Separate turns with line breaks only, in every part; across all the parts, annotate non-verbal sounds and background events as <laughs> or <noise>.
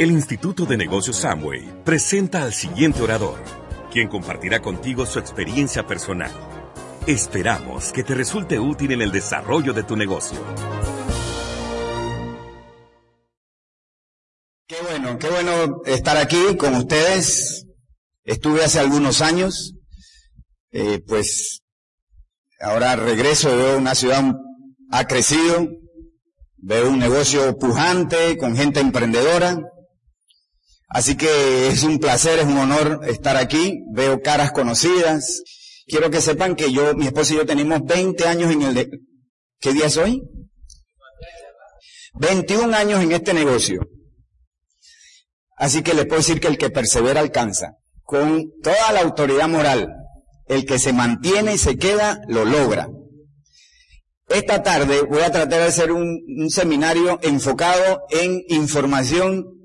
El Instituto de Negocios Samway presenta al siguiente orador, quien compartirá contigo su experiencia personal. Esperamos que te resulte útil en el desarrollo de tu negocio.
Qué bueno, qué bueno estar aquí con ustedes. Estuve hace algunos años, eh, pues ahora regreso, veo una ciudad ha crecido, veo un negocio pujante con gente emprendedora. Así que es un placer, es un honor estar aquí. Veo caras conocidas. Quiero que sepan que yo, mi esposa y yo tenemos 20 años en el... De... ¿Qué día es hoy? 21 años en este negocio. Así que le puedo decir que el que persevera alcanza. Con toda la autoridad moral. El que se mantiene y se queda, lo logra. Esta tarde voy a tratar de hacer un, un seminario enfocado en información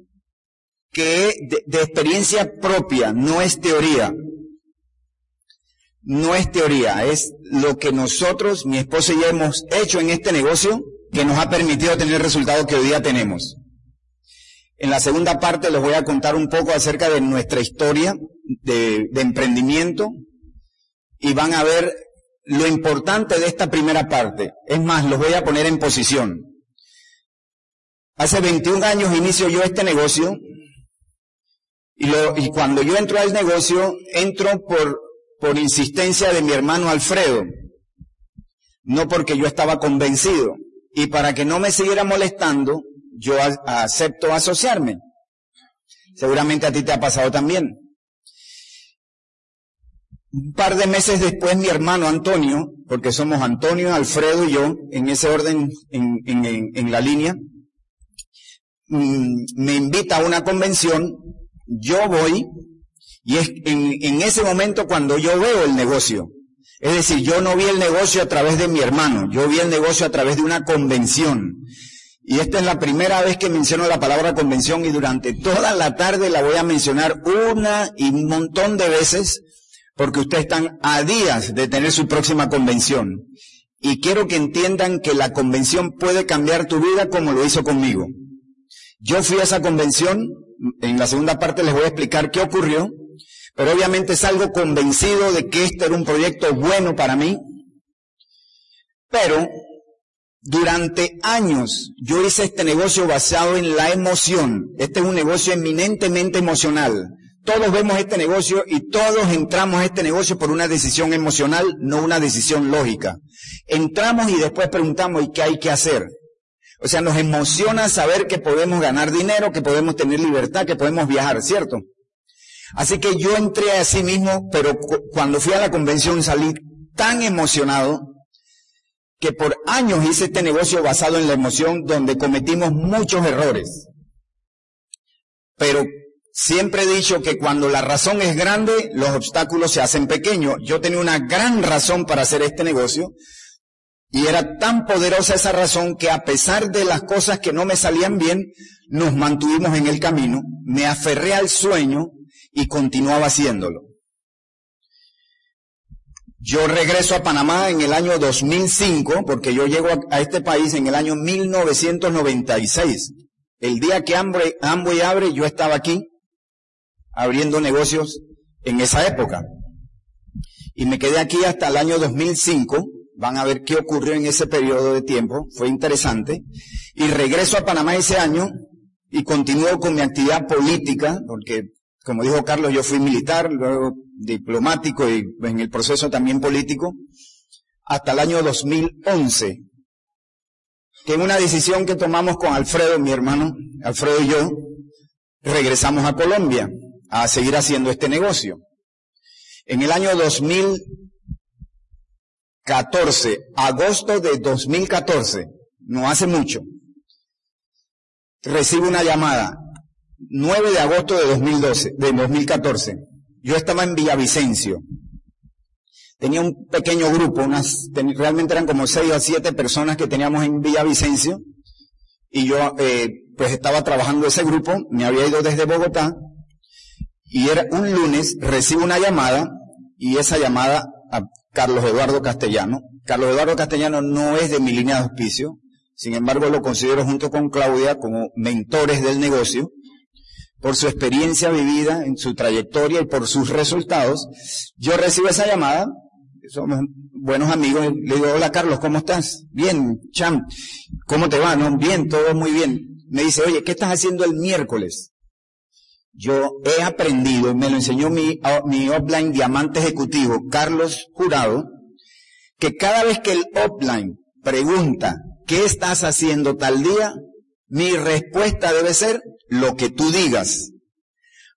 que de, de experiencia propia, no es teoría. No es teoría, es lo que nosotros, mi esposa y yo hemos hecho en este negocio que nos ha permitido tener el resultado que hoy día tenemos. En la segunda parte les voy a contar un poco acerca de nuestra historia de, de, emprendimiento y van a ver lo importante de esta primera parte. Es más, los voy a poner en posición. Hace 21 años inicio yo este negocio y, cuando yo entro al negocio, entro por, por insistencia de mi hermano Alfredo, no porque yo estaba convencido. Y para que no me siguiera molestando, yo a, acepto asociarme. Seguramente a ti te ha pasado también. Un par de meses después mi hermano Antonio, porque somos Antonio, Alfredo y yo, en ese orden, en, en, en la línea, mm, me invita a una convención yo voy y es en, ese momento cuando yo veo el negocio. Es decir, yo no vi el negocio a través de mi hermano, yo vi el negocio a través de una convención. Y esta es la primera vez que menciono la palabra convención y durante toda la tarde la voy a mencionar una y un montón de veces porque ustedes están a días de tener su próxima convención. Y quiero que entiendan que la convención puede cambiar tu vida como lo hizo conmigo. Yo fui a esa convención, en la segunda parte les voy a explicar qué ocurrió, pero obviamente salgo convencido de que este era un proyecto bueno para mí, pero durante años yo hice este negocio basado en la emoción. Este es un negocio eminentemente emocional. Todos vemos este negocio y todos entramos a este negocio por una decisión emocional, no una decisión lógica. Entramos y después preguntamos, ¿y qué hay que hacer? O sea, nos emociona saber que podemos ganar dinero, que podemos tener libertad, que podemos viajar, ¿cierto? Así que yo entré a sí mismo, pero cuando fui a la convención salí tan emocionado que por años hice este negocio basado en la emoción donde cometimos muchos errores. Pero siempre he dicho que cuando la razón es grande, los obstáculos se hacen pequeños. Yo tenía una gran razón para hacer este negocio, y era tan poderosa esa razón que a pesar de las cosas que no me salían bien, nos mantuvimos en el camino, me aferré al sueño y continuaba haciéndolo. Yo regreso a Panamá en el año 2005, porque yo llego a, este país en el año 1996. El día que Amway abre, yo estaba aquí abriendo negocios en esa época. Y me quedé aquí hasta el año 2005 Van a ver qué ocurrió en ese periodo de tiempo. Fue interesante. Y regreso a Panamá ese año y continúo con mi actividad política, porque, como dijo Carlos, yo fui militar, luego diplomático y en el proceso también político, hasta el año 2011, que en una decisión que tomamos con Alfredo, mi hermano, Alfredo y yo, regresamos a Colombia a seguir haciendo este negocio. En el año 2000 14, agosto de 2014, no hace mucho, recibo una llamada, 9 de agosto de 2012, de 2014. Yo estaba en Villavicencio. Tenía un pequeño grupo, unas, realmente eran como 6 o 7 personas que teníamos en Villavicencio. Y yo, eh, pues estaba trabajando ese grupo, me había ido desde Bogotá. Y era un lunes, recibo una llamada, y esa llamada Carlos Eduardo Castellano. Carlos Eduardo Castellano no es de mi línea de auspicio, sin embargo lo considero junto con Claudia como mentores del negocio. por su experiencia vivida en su trayectoria y por sus resultados, yo recibo esa llamada, somos buenos amigos, le digo, hola Carlos, ¿cómo estás? Bien, Cham, ¿cómo te va? No, bien, todo muy bien. Me dice, oye, ¿qué estás haciendo el miércoles? Yo he aprendido, me lo enseñó mi, mi offline diamante ejecutivo, Carlos Jurado, que cada vez que el offline pregunta, ¿qué estás haciendo tal día? Mi respuesta debe ser lo que tú digas.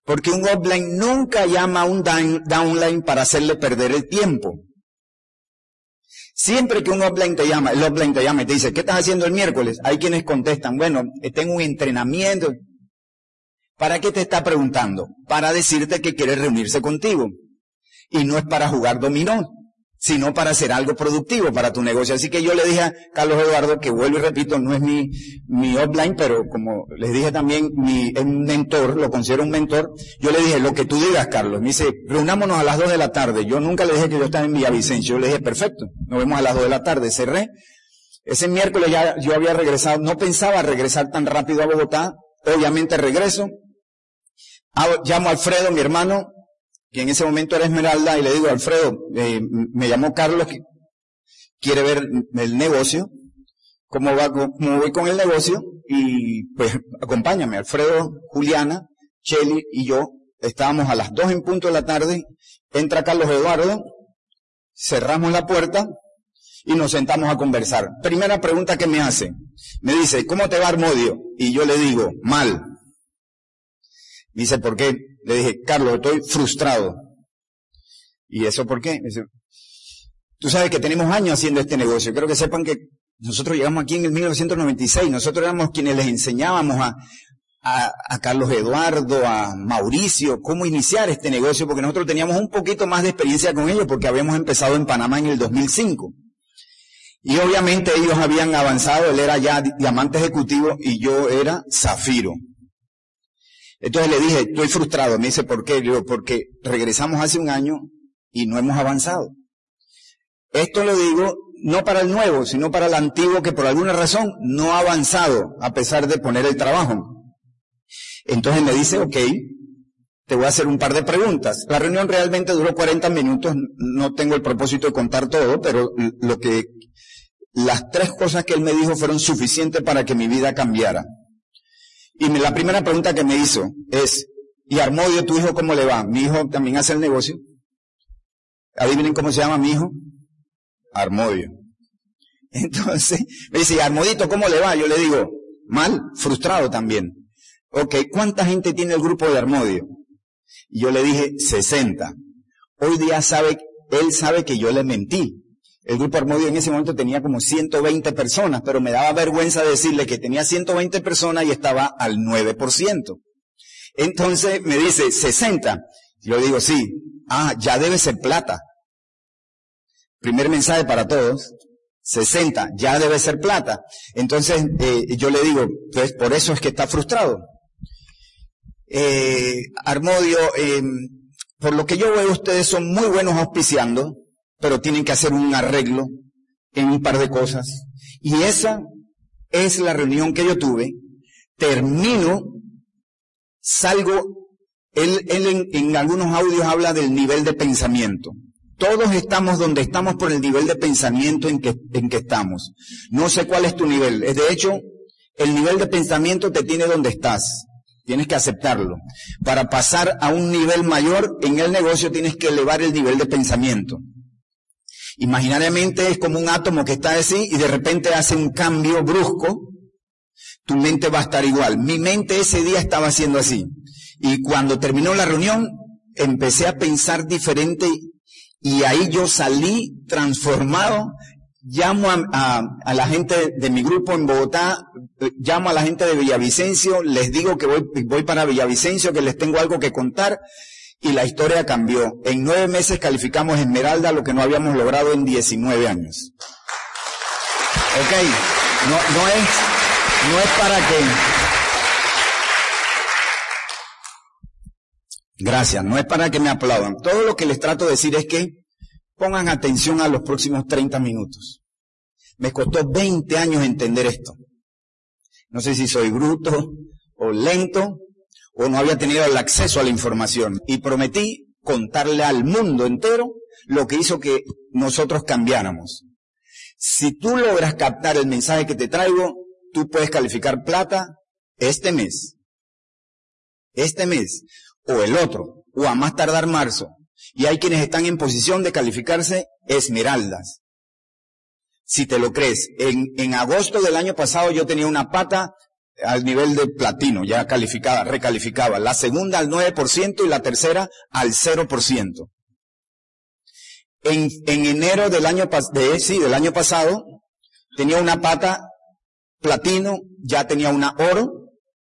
Porque un offline nunca llama a un downline para hacerle perder el tiempo. Siempre que un offline te llama, el offline te llama y te dice, ¿qué estás haciendo el miércoles? Hay quienes contestan, bueno, tengo un entrenamiento. ¿Para qué te está preguntando? Para decirte que quiere reunirse contigo. Y no es para jugar dominó sino para hacer algo productivo para tu negocio. Así que yo le dije a Carlos Eduardo, que vuelvo y repito, no es mi, mi offline, pero como les dije también, mi, es un mentor, lo considero un mentor, yo le dije, lo que tú digas, Carlos. Me dice, reunámonos a las dos de la tarde. Yo nunca le dije que yo estaba en Villavicencio. Yo le dije, perfecto, nos vemos a las dos de la tarde. Cerré. Ese miércoles ya yo había regresado, no pensaba regresar tan rápido a Bogotá. Obviamente regreso. Llamo a Alfredo, mi hermano, que en ese momento era Esmeralda, y le digo, Alfredo, eh, me llamó Carlos, que quiere ver el negocio, cómo va, cómo voy con el negocio, y pues acompáñame, Alfredo, Juliana, Shelly y yo, estábamos a las dos en punto de la tarde, entra Carlos Eduardo, cerramos la puerta y nos sentamos a conversar. Primera pregunta que me hace, me dice, ¿cómo te va Armodio? Y yo le digo, mal. Dice, ¿por qué? Le dije, Carlos, estoy frustrado. ¿Y eso por qué? Tú sabes que tenemos años haciendo este negocio. Quiero que sepan que nosotros llegamos aquí en el 1996. Nosotros éramos quienes les enseñábamos a, a, a, Carlos Eduardo, a Mauricio, cómo iniciar este negocio, porque nosotros teníamos un poquito más de experiencia con ellos, porque habíamos empezado en Panamá en el 2005. Y obviamente ellos habían avanzado, él era ya diamante ejecutivo y yo era zafiro. Entonces le dije, estoy frustrado. Me dice, ¿por qué? Le digo, porque regresamos hace un año y no hemos avanzado. Esto lo digo no para el nuevo, sino para el antiguo que por alguna razón no ha avanzado a pesar de poner el trabajo. Entonces me dice, ok, te voy a hacer un par de preguntas. La reunión realmente duró 40 minutos, no tengo el propósito de contar todo, pero lo que, las tres cosas que él me dijo fueron suficientes para que mi vida cambiara. Y la primera pregunta que me hizo es, ¿y Armodio, tu hijo, cómo le va? Mi hijo también hace el negocio. Adivinen cómo se llama mi hijo. Armodio. <laughs> Entonces, me dice, Armodito, ¿cómo le va? Yo le digo, mal, frustrado también. Ok, ¿cuánta gente tiene el grupo de Armodio? Y yo le dije, 60. Hoy día sabe, él sabe que yo le mentí. El grupo Armodio en ese momento tenía como 120 personas, pero me daba vergüenza decirle que tenía 120 personas y estaba al 9%. Entonces me dice, 60. Yo digo, sí. Ah, ya debe ser plata. Primer mensaje para todos. 60, ya debe ser plata. Entonces eh, yo le digo, pues por eso es que está frustrado. Eh, Armodio, eh, por lo que yo veo, ustedes son muy buenos auspiciando, pero tienen que hacer un arreglo en un par de cosas. Y esa es la reunión que yo tuve. Termino, salgo, él, él en, algunos audios habla del nivel de pensamiento. Todos estamos donde estamos por el nivel de pensamiento en que, en que estamos. No sé cuál es tu nivel. De hecho, el nivel de pensamiento te tiene donde estás. Tienes que aceptarlo. Para pasar a un nivel mayor en el negocio tienes que elevar el nivel de pensamiento. Imaginariamente es como un átomo que está así y de repente hace un cambio brusco, tu mente va a estar igual. Mi mente ese día estaba haciendo así. Y cuando terminó la reunión, empecé a pensar diferente y ahí yo salí transformado. Llamo a, la gente de mi grupo en Bogotá, llamo a la gente de Villavicencio, les digo que voy, voy para Villavicencio, que les tengo algo que contar y la historia cambió. En nueve meses calificamos Esmeralda, lo que no habíamos logrado en 19 años. Ok, no, no es, no es para que... Gracias, no es para que me aplaudan. Todo lo que les trato de decir es que pongan atención a los próximos 30 minutos. Me costó 20 años entender esto. No sé si soy bruto o lento o no había tenido el acceso a la información. Y prometí contarle al mundo entero lo que hizo que nosotros cambiáramos. Si tú logras captar el mensaje que te traigo, tú puedes calificar plata este mes, este mes, o el otro, o a más tardar marzo. Y hay quienes están en posición de calificarse esmeraldas. Si te lo crees, en, en agosto del año pasado yo tenía una pata al nivel de platino, ya calificada, recalificaba. La segunda al 9% y la tercera al 0%. En, en enero del año, de, sí, del año pasado, tenía una pata platino, ya tenía una oro,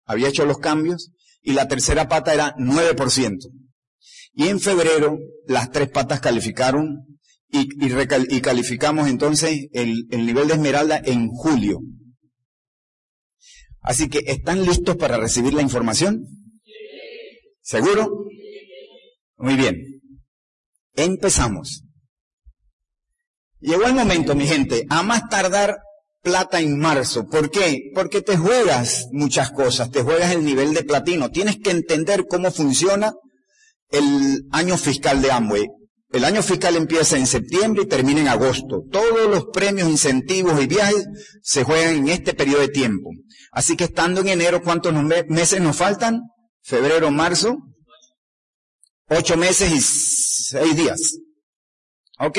había hecho los cambios, y la tercera pata era 9%. Y en febrero las tres patas calificaron y, y, calificamos entonces el, el nivel de esmeralda en julio. Así que, ¿están listos para recibir la información? ¿Seguro? Muy bien. Empezamos. Llegó el momento, mi gente, a más tardar plata en marzo. ¿Por qué? Porque te juegas muchas cosas, te juegas el nivel de platino. Tienes que entender cómo funciona el año fiscal de Amway. El año fiscal empieza en septiembre y termina en agosto. Todos los premios, incentivos y viajes se juegan en este periodo de tiempo. Así que estando en enero, ¿cuántos meses nos faltan? Febrero, marzo. Ocho meses y seis días. ¿Ok?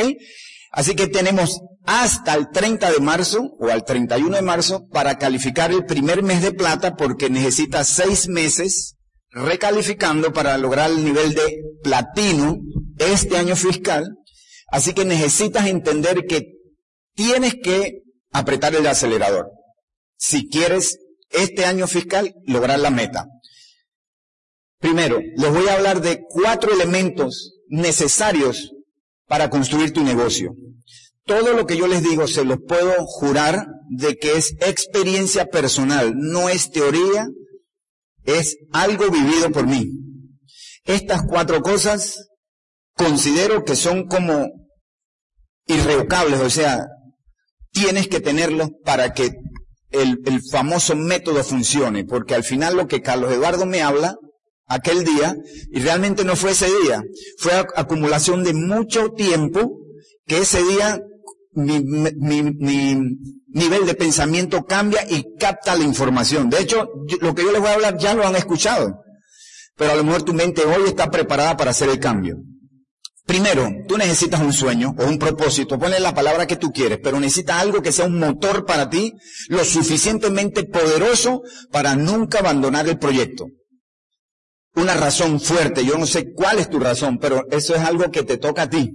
Así que tenemos hasta el 30 de marzo o al 31 de marzo para calificar el primer mes de plata porque necesita seis meses recalificando para lograr el nivel de platino este año fiscal. Así que necesitas entender que tienes que apretar el acelerador si quieres este año fiscal lograr la meta. Primero, les voy a hablar de cuatro elementos necesarios para construir tu negocio. Todo lo que yo les digo se los puedo jurar de que es experiencia personal, no es teoría, es algo vivido por mí. Estas cuatro cosas considero que son como irrevocables, o sea, tienes que tenerlos para que el, famoso método funcione, porque al final lo que Carlos Eduardo me habla aquel día, y realmente no fue ese día, fue acumulación de mucho tiempo que ese día mi, mi, mi, nivel de pensamiento cambia y capta la información. De hecho, lo que yo les voy a hablar ya lo han escuchado, pero a lo mejor tu mente hoy está preparada para hacer el cambio. Primero, tú necesitas un sueño o un propósito, ponle la palabra que tú quieres, pero necesitas algo que sea un motor para ti, lo suficientemente poderoso para nunca abandonar el proyecto una razón fuerte. Yo no sé cuál es tu razón, pero eso es algo que te toca a ti,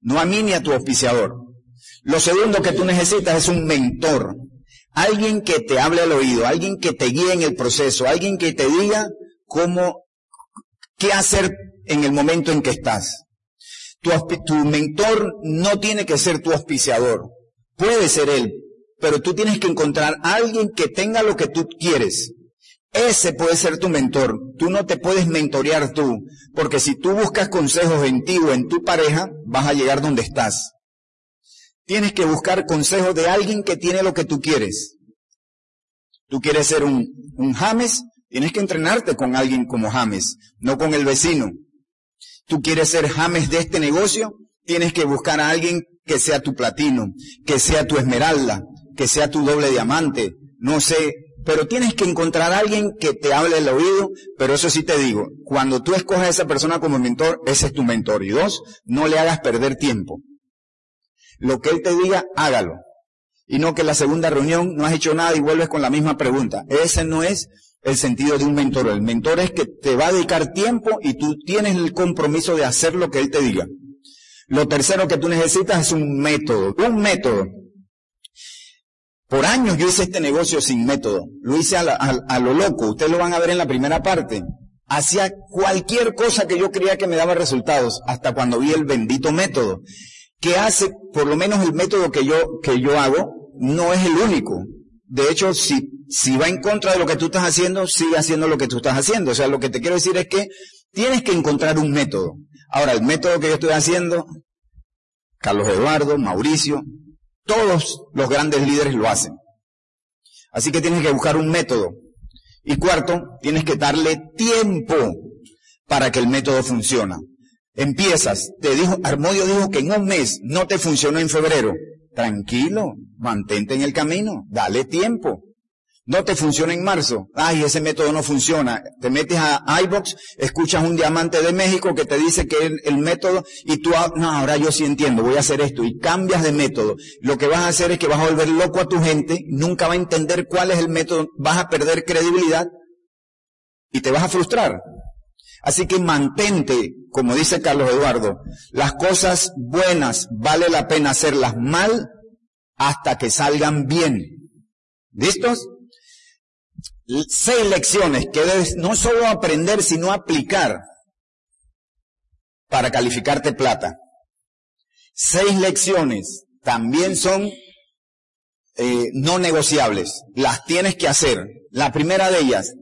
no a mí ni a tu auspiciador. Lo segundo que tú necesitas es un mentor, alguien que te hable al oído, alguien que te guíe en el proceso, alguien que te diga cómo, qué hacer en el momento en que estás. Tu, mentor no tiene que ser tu auspiciador, puede ser él, pero tú tienes que encontrar a alguien que tenga lo que tú quieres, ese puede ser tu mentor. Tú no te puedes mentorear tú, porque si tú buscas consejos en ti o en tu pareja, vas a llegar donde estás. Tienes que buscar consejos de alguien que tiene lo que tú quieres. Tú quieres ser un, un James, tienes que entrenarte con alguien como James, no con el vecino. Tú quieres ser James de este negocio, tienes que buscar a alguien que sea tu platino, que sea tu esmeralda, que sea tu doble diamante, no sé, pero tienes que encontrar a alguien que te hable el oído, pero eso sí te digo, cuando tú escoges a esa persona como mentor, ese es tu mentor. Y dos, no le hagas perder tiempo. Lo que él te diga, hágalo. Y no que en la segunda reunión no has hecho nada y vuelves con la misma pregunta. Ese no es el sentido de un mentor. El mentor es que te va a dedicar tiempo y tú tienes el compromiso de hacer lo que él te diga. Lo tercero que tú necesitas es un método. Un método. Por años yo hice este negocio sin método. Lo hice a, lo loco. Ustedes lo van a ver en la primera parte. Hacía cualquier cosa que yo creía que me daba resultados, hasta cuando vi el bendito método. Que hace, por lo menos el método que yo, que yo hago, no es el único. De hecho, si, si va en contra de lo que tú estás haciendo, sigue haciendo lo que tú estás haciendo. O sea, lo que te quiero decir es que tienes que encontrar un método. Ahora, el método que yo estoy haciendo, Carlos Eduardo, Mauricio, todos los grandes líderes lo hacen. Así que tienes que buscar un método. Y cuarto, tienes que darle tiempo para que el método funcione. Empiezas, te dijo, Armodio dijo que en un mes no te funcionó en febrero. Tranquilo, mantente en el camino, dale tiempo. No te funciona en marzo. Ay, ese método no funciona. Te metes a iBox, escuchas un diamante de México que te dice que el, el método y tú, ah, no, ahora yo sí entiendo, voy a hacer esto y cambias de método. Lo que vas a hacer es que vas a volver loco a tu gente, nunca va a entender cuál es el método, vas a perder credibilidad y te vas a frustrar. Así que mantente, como dice Carlos Eduardo, las cosas buenas vale la pena hacerlas mal hasta que salgan bien. ¿Listos? seis lecciones que debes no solo aprender, sino aplicar para calificarte plata. Seis lecciones también son eh, no negociables. Las tienes que hacer. La primera de ellas,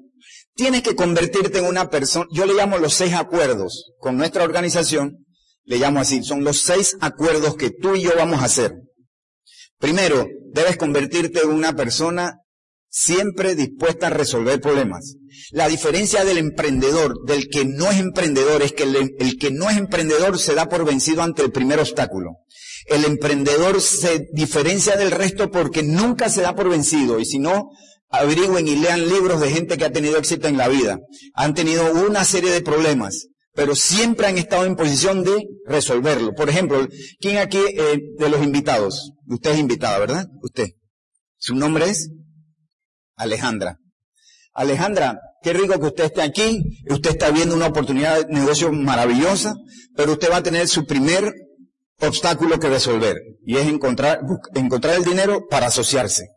tienes que convertirte en una persona, yo le llamo los seis acuerdos. Con nuestra organización, le llamo así, son los seis acuerdos que tú y yo vamos a hacer. Primero, debes convertirte en una persona siempre dispuesta a resolver problemas. La diferencia del emprendedor, del que no es emprendedor, es que el, que no es emprendedor se da por vencido ante el primer obstáculo. El emprendedor se diferencia del resto porque nunca se da por vencido y si no, averigüen y lean libros de gente que ha tenido éxito en la vida. Han tenido una serie de problemas, pero siempre han estado en posición de resolverlo. Por ejemplo, ¿quién aquí eh, de los invitados? Usted es invitada, ¿verdad? Usted. ¿Su nombre es? Alejandra. Alejandra, qué rico que usted esté aquí. Usted está viendo una oportunidad de negocio maravillosa, pero usted va a tener su primer obstáculo que resolver y es encontrar, encontrar el dinero para asociarse.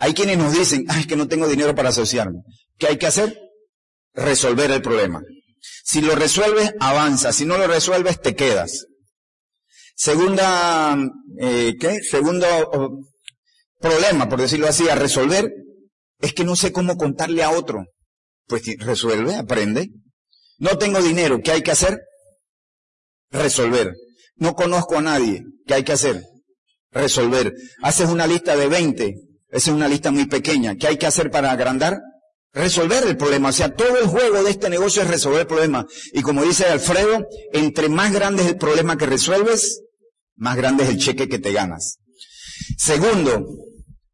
Hay quienes nos dicen, ay, que no tengo dinero para asociarme. ¿Qué hay que hacer? Resolver el problema. Si lo resuelves, avanza. Si no lo resuelves, te quedas. Segunda, eh, ¿qué? Segundo oh, problema, por decirlo así, a resolver, es que no sé cómo contarle a otro. Pues resuelve, aprende. No tengo dinero, ¿qué hay que hacer? Resolver. No conozco a nadie, ¿qué hay que hacer? Resolver. Haces una lista de 20, esa es una lista muy pequeña. ¿Qué hay que hacer para agrandar? Resolver el problema. O sea, todo el juego de este negocio es resolver el problema. Y como dice Alfredo, entre más grande es el problema que resuelves, más grande es el cheque que te ganas. Segundo,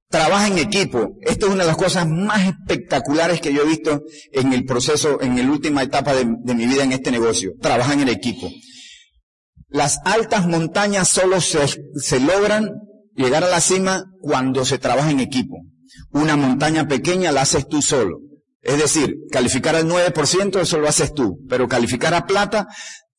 trabaja en equipo. Esto es una de las cosas más espectaculares que yo he visto en el proceso, en la última etapa de, mi vida en este negocio. Trabajan en equipo. Las altas montañas solo se logran llegar a la cima cuando se trabaja en equipo. Una montaña pequeña la haces tú solo. Es decir, calificar al 9% eso lo haces tú, pero calificar a plata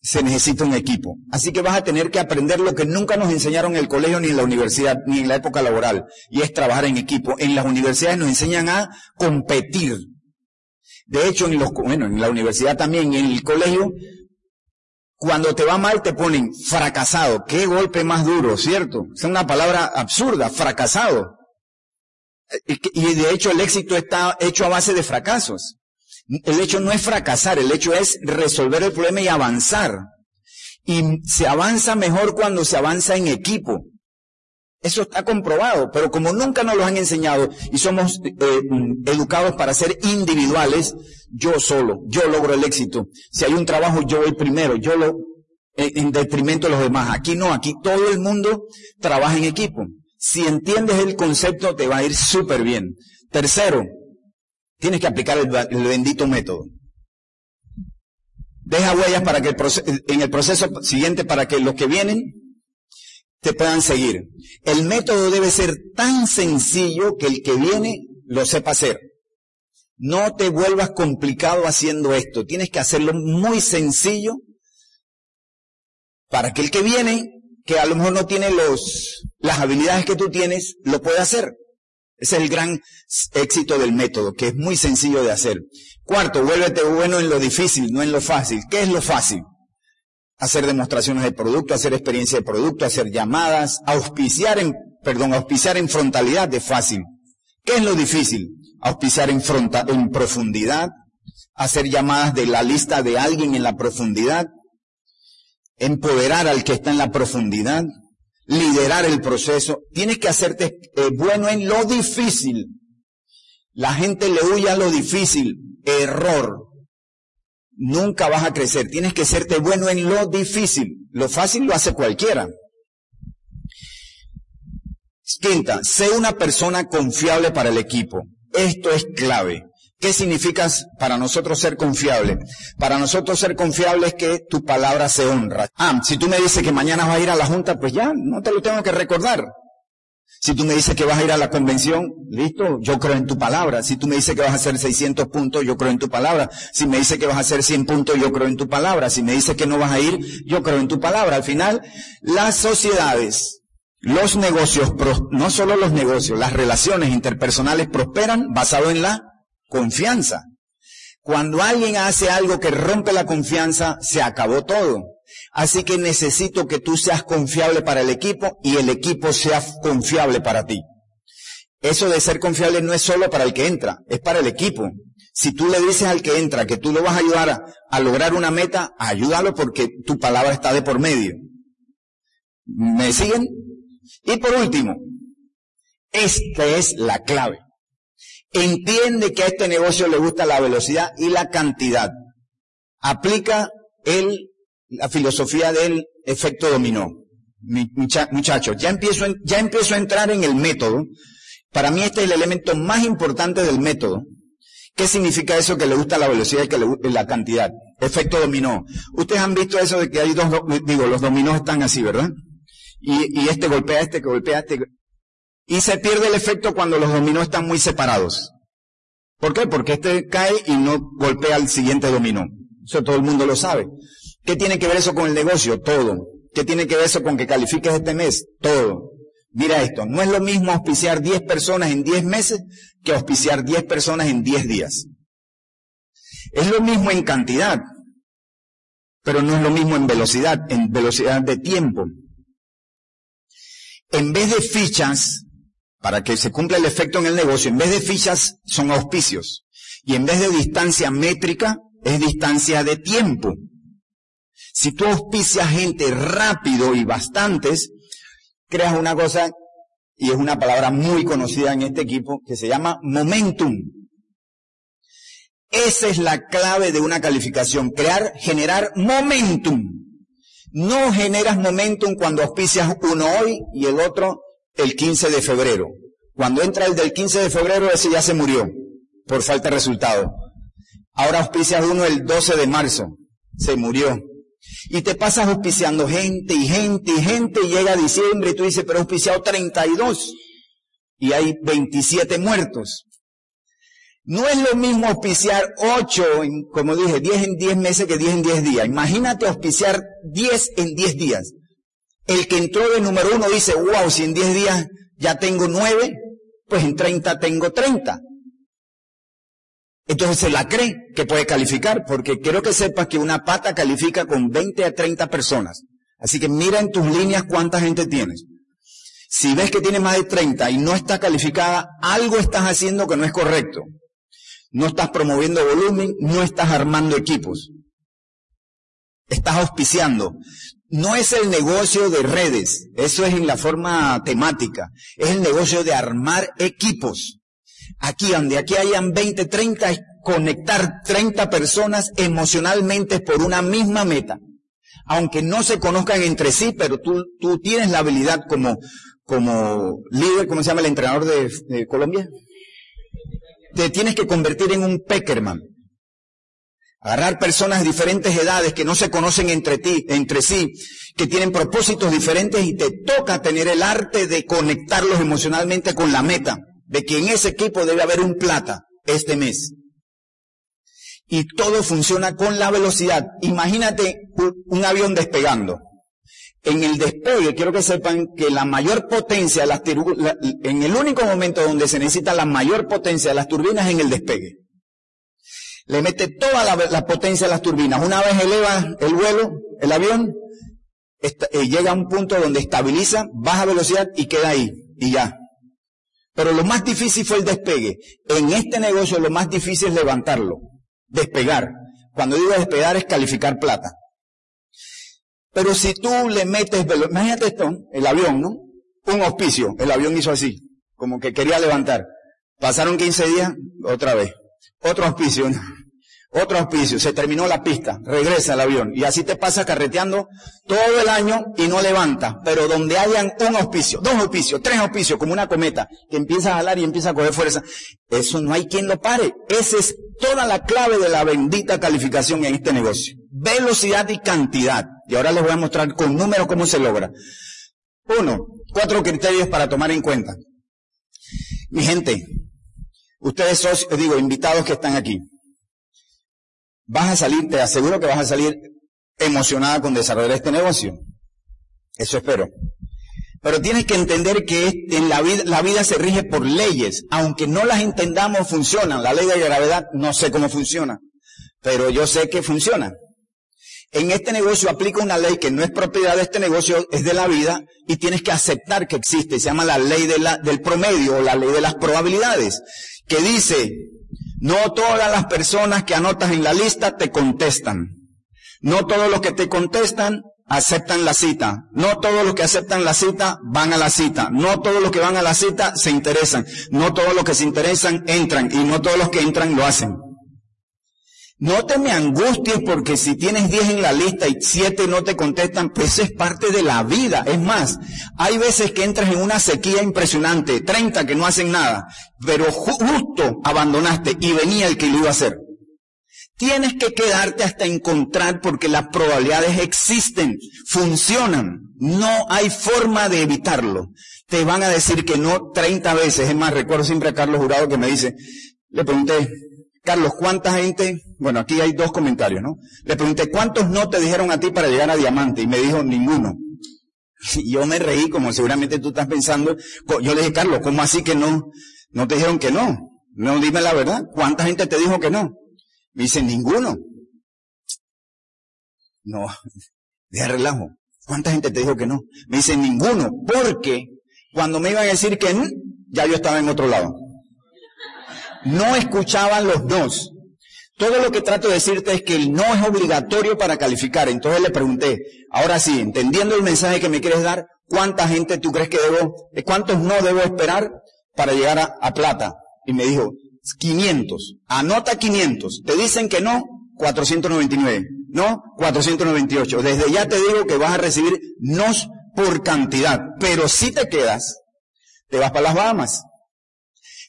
se necesita un equipo. Así que vas a tener que aprender lo que nunca nos enseñaron en el colegio, ni en la universidad, ni en la época laboral, y es trabajar en equipo. En las universidades nos enseñan a competir. De hecho, en los, bueno, en la universidad también, y en el colegio, cuando te va mal te ponen fracasado. Qué golpe más duro, ¿cierto? Es una palabra absurda, fracasado. Y de hecho el éxito está hecho a base de fracasos. El hecho no es fracasar, el hecho es resolver el problema y avanzar. Y se avanza mejor cuando se avanza en equipo. Eso está comprobado, pero como nunca nos lo han enseñado y somos eh, educados para ser individuales, yo solo, yo logro el éxito. Si hay un trabajo, yo voy primero, yo lo, en detrimento de los demás. Aquí no, aquí todo el mundo trabaja en equipo. Si entiendes el concepto, te va a ir súper bien. Tercero, Tienes que aplicar el, bendito método. Deja huellas para que en el proceso siguiente, para que los que vienen te puedan seguir. El método debe ser tan sencillo que el que viene lo sepa hacer. No te vuelvas complicado haciendo esto. Tienes que hacerlo muy sencillo para que el que viene, que a lo mejor no tiene los, las habilidades que tú tienes, lo pueda hacer. Ese es el gran éxito del método, que es muy sencillo de hacer. Cuarto, vuélvete bueno en lo difícil, no en lo fácil. ¿Qué es lo fácil? Hacer demostraciones de producto, hacer experiencia de producto, hacer llamadas, auspiciar en, perdón, auspiciar en frontalidad de fácil. ¿Qué es lo difícil? Auspiciar en, profundidad, hacer llamadas de la lista de alguien en la profundidad, empoderar al que está en la profundidad, liderar el proceso, tienes que hacerte eh, bueno en lo difícil. La gente le huye a lo difícil. Error. Nunca vas a crecer. Tienes que serte bueno en lo difícil. Lo fácil lo hace cualquiera. Quinta, sé una persona confiable para el equipo. Esto es clave. ¿Qué significa para nosotros ser confiable? Para nosotros ser confiable es que tu palabra se honra. Ah, si tú me dices que mañana vas a ir a la junta, pues ya, no te lo tengo que recordar. Si tú me dices que vas a ir a la convención, listo, yo creo en tu palabra. Si tú me dices que vas a hacer 600 puntos, yo creo en tu palabra. Si me dices que vas a hacer 100 puntos, yo creo en tu palabra. Si me dices que no vas a ir, yo creo en tu palabra. Al final, las sociedades, los negocios, no solo los negocios, las relaciones interpersonales prosperan basado en la confianza. Cuando alguien hace algo que rompe la confianza, se acabó todo. Así que necesito que tú seas confiable para el equipo y el equipo sea confiable para ti. Eso de ser confiable no es solo para el que entra, es para el equipo. Si tú le dices al que entra que tú lo vas a ayudar a, a lograr una meta, ayúdalo porque tu palabra está de por medio. ¿Me siguen? Y por último, esta es la clave. Entiende que a este negocio le gusta la velocidad y la cantidad. Aplica el la filosofía del efecto dominó. muchachos, ya empiezo, ya empiezo a entrar en el método. Para mí este es el elemento más importante del método. ¿Qué significa eso que le gusta la velocidad y que le gusta la cantidad? Efecto dominó. Ustedes han visto eso de que hay dos, digo, los dominós están así, ¿verdad? Y, y este golpea este, que golpea este. Y se pierde el efecto cuando los dominós están muy separados. ¿Por qué? Porque este cae y no golpea al siguiente dominó. Eso todo el mundo lo sabe. ¿Qué tiene que ver eso con el negocio? Todo. ¿Qué tiene que ver eso con que califiques este mes? Todo. Mira esto, no es lo mismo auspiciar 10 personas en 10 meses que auspiciar 10 personas en 10 días. Es lo mismo en cantidad, pero no es lo mismo en velocidad, en velocidad de tiempo. En vez de fichas, para que se cumpla el efecto en el negocio, en vez de fichas son auspicios. Y en vez de distancia métrica, es distancia de tiempo. Si tú auspicias gente rápido y bastantes, creas una cosa, y es una palabra muy conocida en este equipo, que se llama momentum. Esa es la clave de una calificación, crear, generar momentum. No generas momentum cuando auspicias uno hoy y el otro el 15 de febrero. Cuando entra el del 15 de febrero, ese ya se murió por falta de resultado. Ahora auspicias uno el 12 de marzo. Se murió. Y te pasas auspiciando gente y gente y gente y llega diciembre y tú dices, pero he auspiciado 32 y hay 27 muertos. No es lo mismo auspiciar 8, como dije, 10 en 10 meses que 10 en 10 días. Imagínate auspiciar 10 en 10 días. El que entró de número uno dice, wow, si en 10 días ya tengo 9, pues en 30 tengo 30. Entonces se la cree que puede calificar, porque quiero que sepas que una pata califica con 20 a 30 personas. Así que mira en tus líneas cuánta gente tienes. Si ves que tienes más de 30 y no está calificada, algo estás haciendo que no es correcto. No estás promoviendo volumen, no estás armando equipos. Estás auspiciando. No es el negocio de redes, eso es en la forma temática. Es el negocio de armar equipos. Aquí, donde aquí hayan 20, 30, es conectar 30 personas emocionalmente por una misma meta. Aunque no se conozcan entre sí, pero tú, tú tienes la habilidad como, como líder, ¿cómo se llama el entrenador de, de Colombia? Te tienes que convertir en un Peckerman. Agarrar personas de diferentes edades que no se conocen entre ti, entre sí, que tienen propósitos diferentes y te toca tener el arte de conectarlos emocionalmente con la meta de que en ese equipo debe haber un plata este mes. Y todo funciona con la velocidad. Imagínate un, avión despegando. En el despegue, quiero que sepan que la mayor potencia, de las en el único momento donde se necesita la mayor potencia de las turbinas es en el despegue. Le mete toda la, potencia a las turbinas. Una vez eleva el vuelo, el avión, eh, llega a un punto donde estabiliza, baja velocidad y queda ahí. Y ya, pero lo más difícil fue el despegue. En este negocio lo más difícil es levantarlo, despegar. Cuando digo despegar es calificar plata. Pero si tú le metes, imagínate esto, el avión, ¿no? Un auspicio, el avión hizo así, como que quería levantar. Pasaron 15 días, otra vez. Otro auspicio. <laughs> Otro auspicio. Se terminó la pista. Regresa el avión. Y así te pasa carreteando todo el año y no levanta. Pero donde hayan un auspicio, dos auspicios, tres auspicios, como una cometa, que empieza a jalar y empieza a coger fuerza. Eso no hay quien lo pare. Esa es toda la clave de la bendita calificación en este negocio. Velocidad y cantidad. Y ahora les voy a mostrar con números cómo se logra. Uno, cuatro criterios para tomar en cuenta. Mi gente, ustedes digo, invitados que están aquí. Vas a salir, te aseguro que vas a salir emocionada con desarrollar este negocio. Eso espero. Pero tienes que entender que en la vida, la vida se rige por leyes. Aunque no las entendamos, funcionan. La ley de gravedad no sé cómo funciona. Pero yo sé que funciona. En este negocio aplica una ley que no es propiedad de este negocio, es de la vida, y tienes que aceptar que existe. Se llama la ley del promedio o la ley de las probabilidades, que dice, no todas las personas que anotas en la lista te contestan. No todos los que te contestan aceptan la cita. No todos los que aceptan la cita van a la cita. No todos los que van a la cita se interesan. No todos los que se interesan entran. Y no todos los que entran lo hacen. No te me angusties porque si tienes 10 en la lista y 7 no te contestan, pues es parte de la vida. Es más, hay veces que entras en una sequía impresionante, 30 que no hacen nada, pero justo abandonaste y venía el que lo iba a hacer. Tienes que quedarte hasta encontrar porque las probabilidades existen, funcionan. No hay forma de evitarlo. Te van a decir que no 30 veces. Es más, recuerdo siempre a Carlos Jurado que me dice, le pregunté, Carlos, ¿cuánta gente? Bueno, aquí hay dos comentarios, ¿no? Le pregunté, ¿cuántos no te dijeron a ti para llegar a diamante? Y me dijo, ninguno. <laughs> Y yo me reí, como seguramente tú estás pensando. Yo le dije, Carlos, ¿cómo así que no? No te dijeron que no. No, dime la verdad. ¿Cuánta gente te dijo que no? Me dice, ninguno. No, <laughs> deja relajo. ¿Cuánta gente te dijo que no? Me dice, ninguno. Porque cuando me iban a decir que no, ya yo estaba en otro lado no escuchaban los dos. Todo lo que trato de decirte es que el no es obligatorio para calificar. Entonces le pregunté, ahora sí, entendiendo el mensaje que me quieres dar, ¿cuánta gente tú crees que debo, eh, cuántos no debo esperar para llegar a, a plata? Y me dijo, 500. Anota 500. Te dicen que no, 499. No, 498. Desde ya te digo que vas a recibir nos por cantidad. Pero si te quedas, te vas para las Bahamas.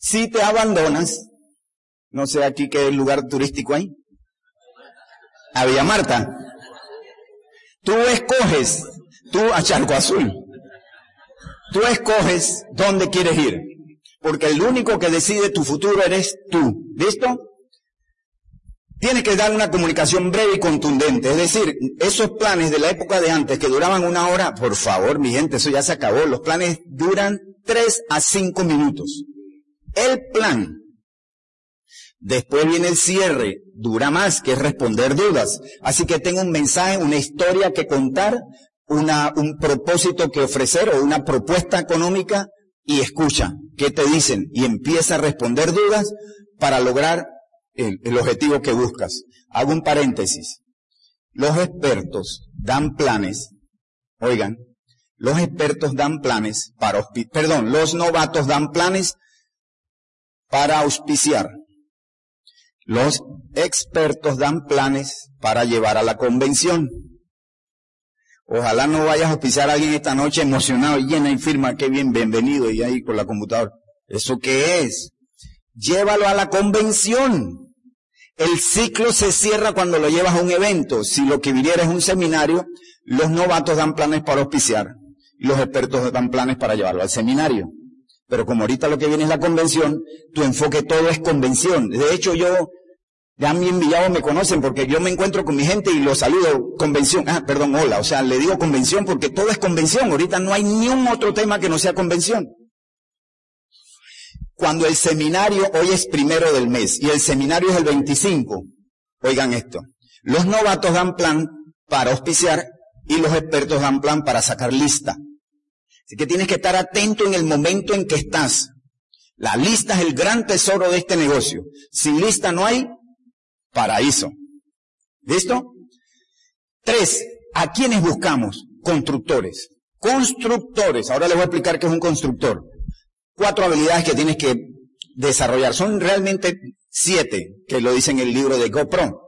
Si te abandonas, no sé aquí qué lugar turístico hay, a Villa Marta, tú escoges, tú a Charco Azul, tú escoges dónde quieres ir, porque el único que decide tu futuro eres tú, ¿listo? Tienes que dar una comunicación breve y contundente. Es decir, esos planes de la época de antes que duraban una hora, por favor, mi gente, eso ya se acabó. Los planes duran tres a cinco minutos el plan. Después viene el cierre, dura más, que es responder dudas. Así que tengo un mensaje, una historia que contar, una, un propósito que ofrecer o una propuesta económica y escucha qué te dicen y empieza a responder dudas para lograr el, el objetivo que buscas. Hago un paréntesis. Los expertos dan planes, oigan, los expertos dan planes para, perdón, los novatos dan planes para auspiciar. Los expertos dan planes para llevar a la convención. Ojalá no vayas a auspiciar a alguien esta noche emocionado, y llena y firma, qué bien, bienvenido, y ahí con la computadora. ¿Eso qué es? Llévalo a la convención. El ciclo se cierra cuando lo llevas a un evento. Si lo que viniera es un seminario, los novatos dan planes para auspiciar. Y los expertos dan planes para llevarlo al seminario. Pero como ahorita lo que viene es la convención, tu enfoque todo es convención. De hecho, yo, ya mi enviado me conocen porque yo me encuentro con mi gente y los saludo, convención, ah, perdón, hola, o sea, le digo convención porque todo es convención. Ahorita no hay ni un otro tema que no sea convención. Cuando el seminario hoy es primero del mes y el seminario es el 25, oigan esto, los novatos dan plan para auspiciar y los expertos dan plan para sacar lista. Así que tienes que estar atento en el momento en que estás. La lista es el gran tesoro de este negocio. Sin lista no hay paraíso. ¿Listo? Tres, ¿a quiénes buscamos? Constructores. Constructores. Ahora les voy a explicar qué es un constructor. Cuatro habilidades que tienes que desarrollar. Son realmente siete que lo dice en el libro de GoPro.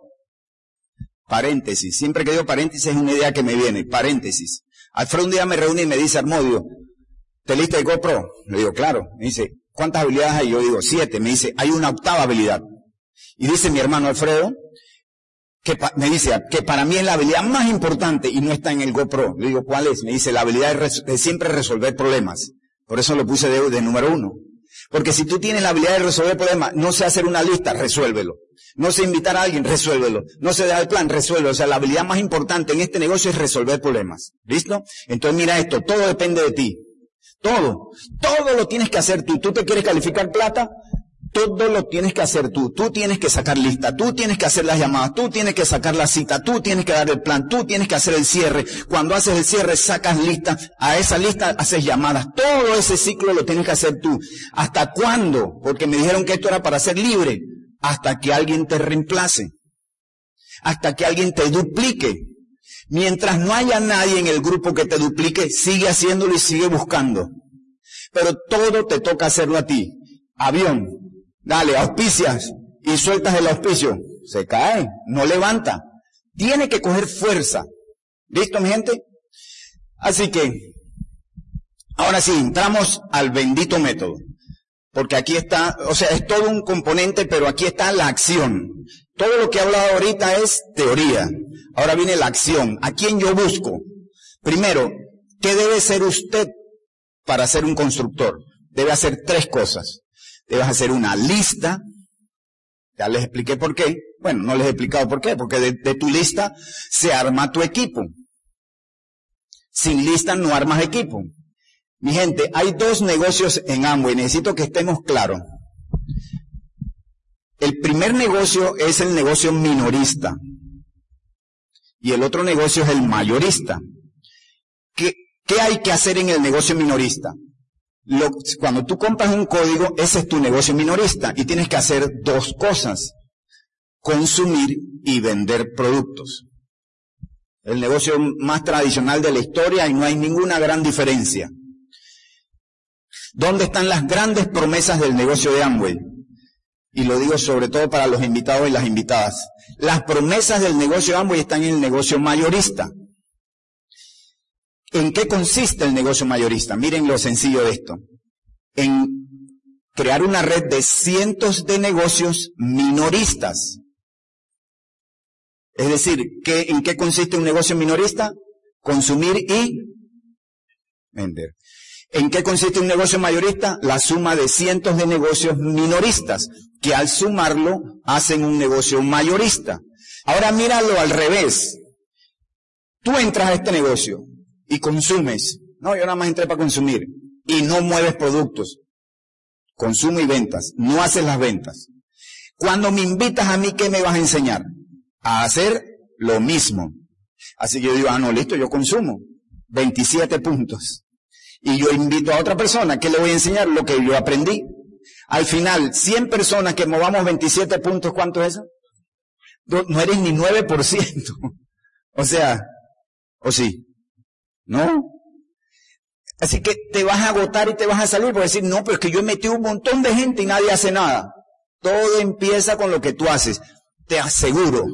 Paréntesis. Siempre que digo paréntesis es una idea que me viene. Paréntesis. Alfredo un día me reúne y me dice, Armodio, ¿te liste de GoPro? Le digo, claro. Me dice, ¿cuántas habilidades hay? Yo digo, siete. Me dice, hay una octava habilidad. Y dice mi hermano Alfredo, que me dice que para mí es la habilidad más importante y no está en el GoPro. Le digo, ¿cuál es? Me dice, la habilidad de, siempre resolver problemas. Por eso lo puse de número uno. Porque si tú tienes la habilidad de resolver problemas, no sé hacer una lista, resuélvelo. No sé invitar a alguien, resuélvelo. No sé dar el plan, resuélvelo. O sea, la habilidad más importante en este negocio es resolver problemas. ¿Listo? Entonces mira esto, todo depende de ti. Todo. Todo lo tienes que hacer tú. ¿Tú te quieres calificar plata? Todo lo tienes que hacer tú. Tú tienes que sacar lista. Tú tienes que hacer las llamadas. Tú tienes que sacar la cita. Tú tienes que dar el plan. Tú tienes que hacer el cierre. Cuando haces el cierre, sacas lista. A esa lista haces llamadas. Todo ese ciclo lo tienes que hacer tú. ¿Hasta cuándo? Porque me dijeron que esto era para ser libre. Hasta que alguien te reemplace. Hasta que alguien te duplique. Mientras no haya nadie en el grupo que te duplique, sigue haciéndolo y sigue buscando. Pero todo te toca hacerlo a ti. Avión, Dale, auspicias y sueltas el auspicio. Se cae, no levanta. Tiene que coger fuerza. ¿Listo, mi gente? Así que, ahora sí, entramos al bendito método. Porque aquí está, o sea, es todo un componente, pero aquí está la acción. Todo lo que he hablado ahorita es teoría. Ahora viene la acción. ¿A quién yo busco? Primero, ¿qué debe ser usted para ser un constructor? Debe hacer tres cosas debes hacer una lista. Ya les expliqué por qué. Bueno, no les he explicado por qué, porque de, tu lista se arma tu equipo. Sin lista no armas equipo. Mi gente, hay dos negocios en Amway, necesito que estemos claros. El primer negocio es el negocio minorista y el otro negocio es el mayorista. ¿Qué, qué hay que hacer en el negocio minorista? Cuando tú compras un código, ese es tu negocio minorista y tienes que hacer dos cosas. Consumir y vender productos. El negocio más tradicional de la historia y no hay ninguna gran diferencia. ¿Dónde están las grandes promesas del negocio de Amway? Y lo digo sobre todo para los invitados y las invitadas. Las promesas del negocio de Amway están en el negocio mayorista. ¿En qué consiste el negocio mayorista? Miren lo sencillo de esto. En crear una red de cientos de negocios minoristas. Es decir, ¿en qué consiste un negocio minorista? Consumir y vender. ¿En qué consiste un negocio mayorista? La suma de cientos de negocios minoristas, que al sumarlo hacen un negocio mayorista. Ahora míralo al revés. Tú entras a este negocio, y consumes. No, yo nada más entré para consumir. Y no mueves productos. Consumo y ventas. No haces las ventas. Cuando me invitas a mí, ¿qué me vas a enseñar? A hacer lo mismo. Así que yo digo, ah, no, listo, yo consumo. 27 puntos. Y yo invito a otra persona, ¿qué le voy a enseñar? Lo que yo aprendí. Al final, 100 personas que movamos 27 puntos, ¿cuánto es eso? No eres ni 9%. <laughs> o sea, ¿o sí? ¿No? Así que te vas a agotar y te vas a salir por decir, no, pero es que yo he metido un montón de gente y nadie hace nada. Todo empieza con lo que tú haces. Te aseguro,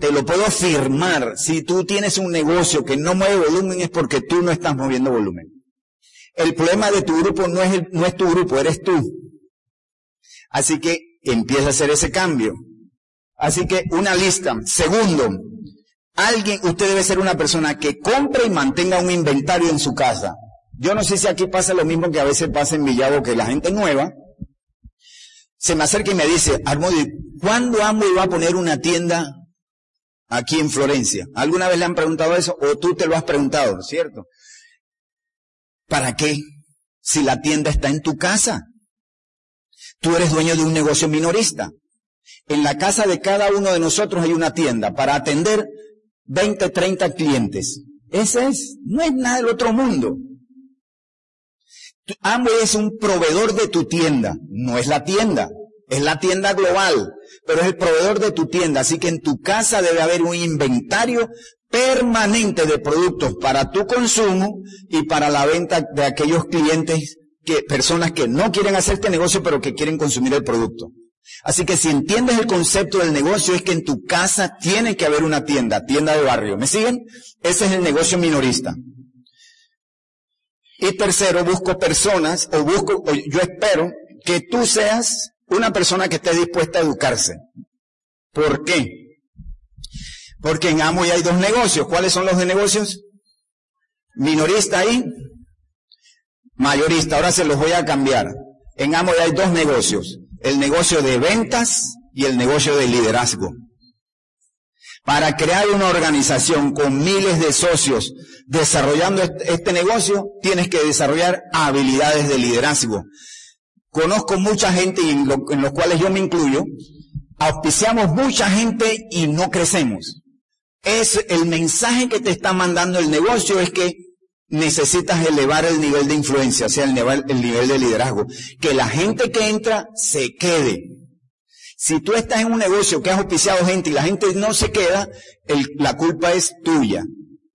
te lo puedo afirmar, si tú tienes un negocio que no mueve volumen es porque tú no estás moviendo volumen. El problema de tu grupo no es, no es tu grupo, eres tú. Así que empieza a hacer ese cambio. Así que una lista. Segundo, Alguien, usted debe ser una persona que compre y mantenga un inventario en su casa. Yo no sé si aquí pasa lo mismo que a veces pasa en Villavo, que la gente nueva se me acerca y me dice, Armodi, ¿cuándo Amo va a poner una tienda aquí en Florencia? ¿Alguna vez le han preguntado eso? ¿O tú te lo has preguntado, cierto? ¿Para qué? Si la tienda está en tu casa. Tú eres dueño de un negocio minorista. En la casa de cada uno de nosotros hay una tienda para atender 20, 30 clientes. Ese es, no es nada del otro mundo. Amway es un proveedor de tu tienda, no es la tienda, es la tienda global, pero es el proveedor de tu tienda. Así que en tu casa debe haber un inventario permanente de productos para tu consumo y para la venta de aquellos clientes que, personas que no quieren hacer este negocio, pero que quieren consumir el producto. Así que si entiendes el concepto del negocio es que en tu casa tiene que haber una tienda, tienda de barrio. ¿Me siguen? Ese es el negocio minorista. Y tercero, busco personas, o busco, o yo espero que tú seas una persona que esté dispuesta a educarse. ¿Por qué? Porque en Amo hay dos negocios. ¿Cuáles son los de negocios? Minorista y mayorista. Ahora se los voy a cambiar. En Amo hay dos negocios. El negocio de ventas y el negocio de liderazgo. Para crear una organización con miles de socios desarrollando este negocio, tienes que desarrollar habilidades de liderazgo. Conozco mucha gente, en, en los cuales yo me incluyo, auspiciamos mucha gente y no crecemos. Es el mensaje que te está mandando el negocio es que necesitas elevar el nivel de influencia, o sea, el nivel, el nivel de liderazgo. Que la gente que entra se quede. Si tú estás en un negocio que has auspiciado gente y la gente no se queda, la culpa es tuya.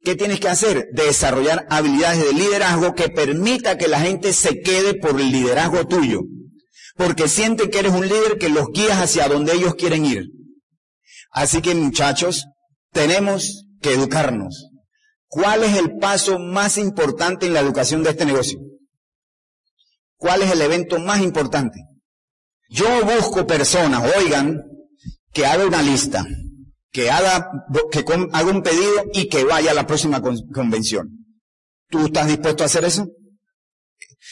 ¿Qué tienes que hacer? Desarrollar habilidades de liderazgo que permita que la gente se quede por el liderazgo tuyo. Porque sienten que eres un líder que los guías hacia donde ellos quieren ir. Así que muchachos, tenemos que educarnos. ¿Cuál es el paso más importante en la educación de este negocio? ¿Cuál es el evento más importante? Yo busco personas, oigan, que haga una lista que haga, que haga un pedido y que vaya a la próxima convención. ¿Tú estás dispuesto a hacer eso?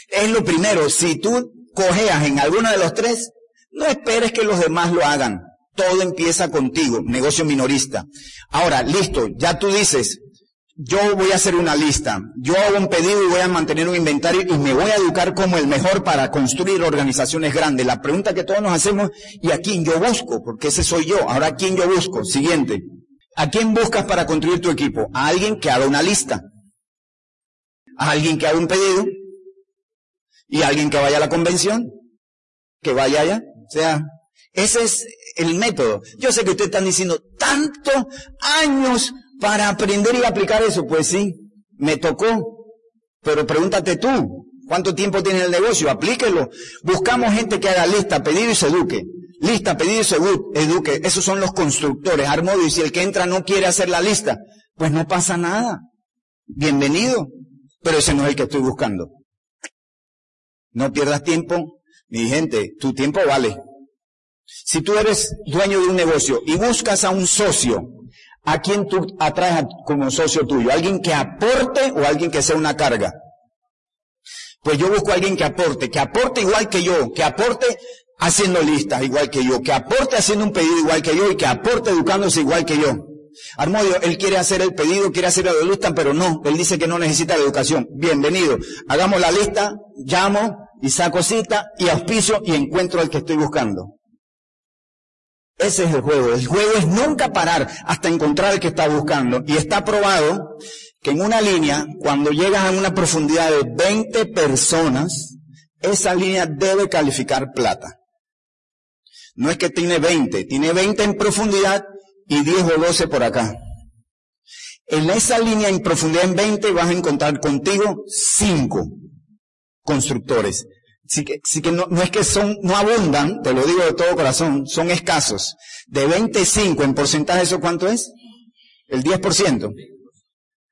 Es lo primero, si tú cojeas en alguno de los tres, no esperes que los demás lo hagan. Todo empieza contigo, negocio minorista. Ahora, listo, ya tú dices, yo voy a hacer una lista, yo hago un pedido y voy a mantener un inventario y me voy a educar como el mejor para construir organizaciones grandes. La pregunta que todos nos hacemos, ¿y a quién yo busco? Porque ese soy yo. Ahora, ¿a quién yo busco? Siguiente. ¿A quién buscas para construir tu equipo? A alguien que haga una lista. A alguien que haga un pedido. Y a alguien que vaya a la convención. Que vaya allá. O sea, ese es el método. Yo sé que ustedes están diciendo tantos años para aprender y aplicar eso, pues sí, me tocó. Pero pregúntate tú, ¿cuánto tiempo tiene el negocio? Aplíquelo. Buscamos gente que haga lista, pedido y se eduque. Lista, pedido y se eduque. Esos son los constructores. Armodio, y si el que entra no quiere hacer la lista, pues no pasa nada. Bienvenido. Pero ese no es el que estoy buscando. No pierdas tiempo. Mi gente, tu tiempo vale. Si tú eres dueño de un negocio y buscas a un socio ¿A quién tú atraes como socio tuyo? ¿Alguien que aporte o alguien que sea una carga? Pues yo busco a alguien que aporte, que aporte igual que yo, que aporte haciendo listas igual que yo, que aporte haciendo un pedido igual que yo y que aporte educándose igual que yo. Armodio, él quiere hacer el pedido, quiere hacer la lista, pero no, él dice que no necesita la educación. Bienvenido. Hagamos la lista, llamo y saco cita y auspicio y encuentro al que estoy buscando. Ese es el juego. El juego es nunca parar hasta encontrar el que está buscando. Y está probado que en una línea, cuando llegas a una profundidad de 20 personas, esa línea debe calificar plata. No es que tiene 20, tiene 20 en profundidad y 10 o 12 por acá. En esa línea en profundidad en 20 vas a encontrar contigo 5 constructores. Sí que, que no, no, es que son, no abundan, te lo digo de todo corazón, son escasos. De 25 en porcentaje, ¿eso cuánto es? El 10%.